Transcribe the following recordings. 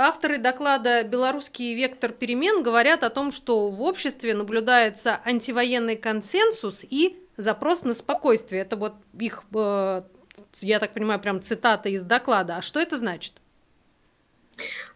авторы доклада «Белорусский вектор перемен» говорят о том, что в обществе наблюдается антивоенный консенсус и запрос на спокойствие. Это вот их, э, я так понимаю, прям цитата из доклада. А что это значит?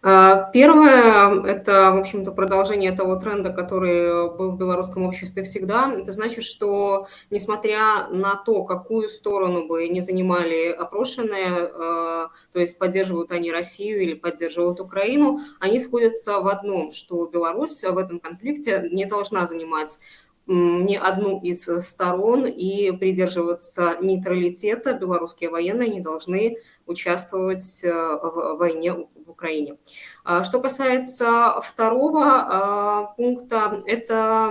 А, первое – это, в общем-то, продолжение того тренда, который был в белорусском обществе всегда. Это значит, что, несмотря на то, какую сторону бы не занимали опрошенные, а, то есть поддерживают они Россию или поддерживают Украину, они сходятся в одном, что Беларусь в этом конфликте не должна занимать ни одну из сторон и придерживаться нейтралитета. Белорусские военные не должны участвовать э, в войне в Украине. А что касается второго а, пункта, это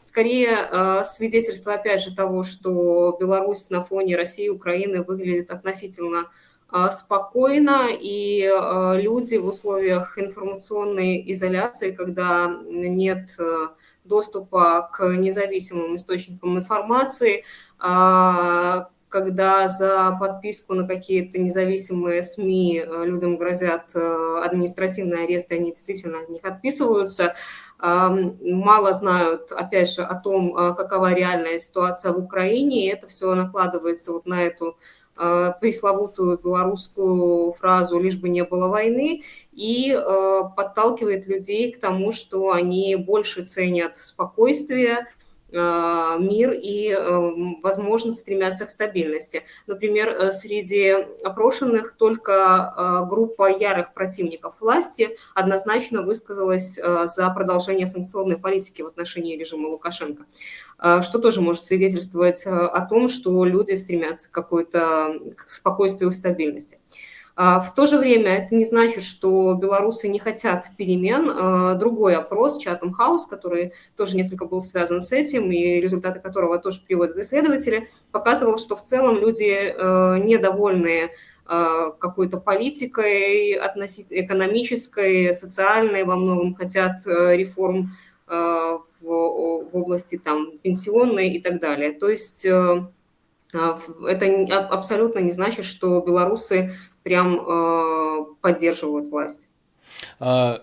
скорее а, свидетельство, опять же, того, что Беларусь на фоне России и Украины выглядит относительно спокойно, и люди в условиях информационной изоляции, когда нет э, доступа к независимым источникам информации, когда за подписку на какие-то независимые СМИ э, людям грозят э, административные аресты, они действительно от них отписываются. Мало знают, опять же, о том, какова реальная ситуация в Украине, и это все накладывается вот на эту пресловутую белорусскую фразу «лишь бы не было войны» и подталкивает людей к тому, что они больше ценят спокойствие, Э, мир и, э, возможно, стремятся к стабильности. Например, э, среди опрошенных только группа ярых противников власти однозначно высказалась за продолжение санкционной политики в отношении режима Лукашенко, что тоже может свидетельствовать о том, что люди стремятся к какой-то спокойствию и стабильности. А, в то же время это не значит, что белорусы не хотят перемен. А, другой опрос, Chatham House, который тоже несколько был связан с этим, и результаты которого тоже приводят исследователи, показывал, что в целом люди э, недовольны а, какой-то политикой экономической, социальной во многом, хотят э, реформ э, в, в области там, пенсионной и так далее. То есть это абсолютно не значит, что белорусы прям э, поддерживают власть. А,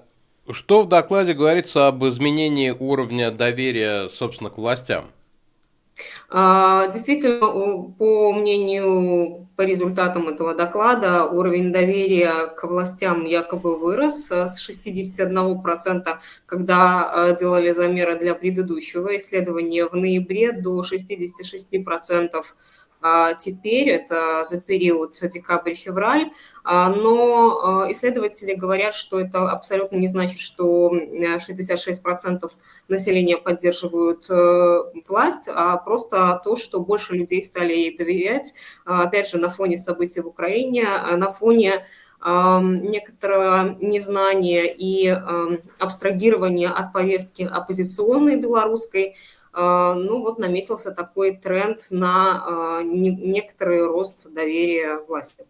что в докладе говорится об изменении уровня доверия, собственно, к властям? А, действительно, по мнению, по результатам этого доклада, уровень доверия к властям якобы вырос с 61%, когда э, делали замеры для предыдущего исследования в ноябре, до 66% а теперь, это за период декабрь-февраль, а, но а, исследователи говорят, что это абсолютно не значит, что 66% населения поддерживают э, власть, а просто то, что больше людей стали ей доверять, опять же, на фоне событий в Украине, на фоне некоторого незнания и абстрагирования от повестки оппозиционной белорусской, а, ну вот наметился такой тренд на а, некоторый рост доверия власти.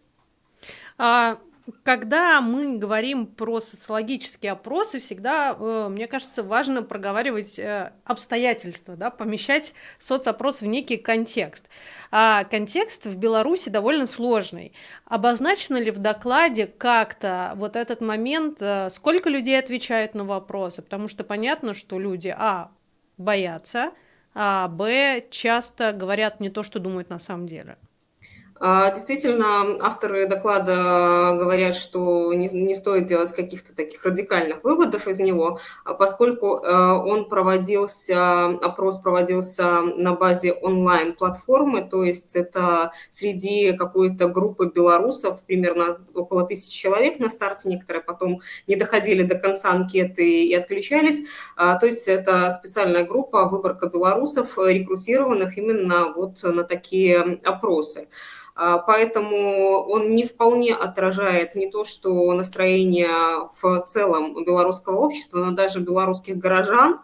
А, когда мы говорим про социологические опросы, всегда, э, мне кажется, важно проговаривать э, обстоятельства, да, помещать соцопрос в некий контекст. А контекст в Беларуси довольно сложный. Обозначено ли в докладе как-то вот этот момент, э, сколько людей отвечают на вопросы? Потому что понятно, что люди, а, боятся, а б часто говорят не то, что думают на самом деле. А, действительно, авторы доклада говорят, что не, стоит делать каких-то таких радикальных выводов из него, а поскольку э, он проводился, опрос проводился на базе онлайн-платформы, то есть это среди какой-то группы белорусов, примерно около тысячи человек на старте, некоторые потом не доходили до конца анкеты и отключались. А, то есть это специальная группа, выборка белорусов, рекрутированных именно вот на такие опросы. А, поэтому он не вполне отражает не то, что настроение в целом белорусского общества, но даже белорусских горожан.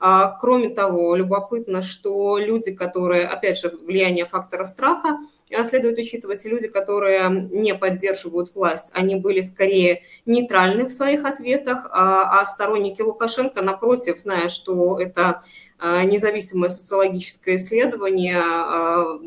А, кроме того, любопытно, что люди, которые, опять же, влияние фактора страха, а, следует учитывать, люди, которые не поддерживают власть, они были скорее нейтральны в своих ответах, а сторонники Лукашенко, напротив, зная, что это независимое социологическое исследование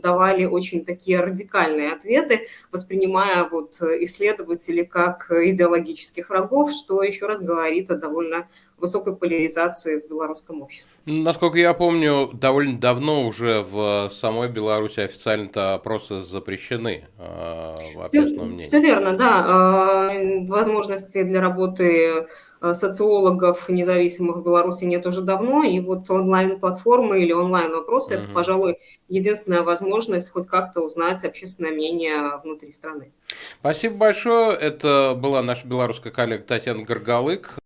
давали очень такие радикальные ответы, воспринимая вот исследователей как идеологических врагов, что еще раз говорит о довольно высокой поляризации в белорусском обществе. Насколько я помню, довольно давно уже в самой Беларуси официально-то опросы запрещены э, в общественном мнении. Все верно, да. Э, возможности для работы э, социологов независимых в Беларуси нет уже давно, и вот онлайн-платформы или онлайн-вопросы угу. это, пожалуй, единственная возможность хоть как-то узнать общественное мнение внутри страны. Спасибо большое. Это была наша белорусская коллега Татьяна Горгалык.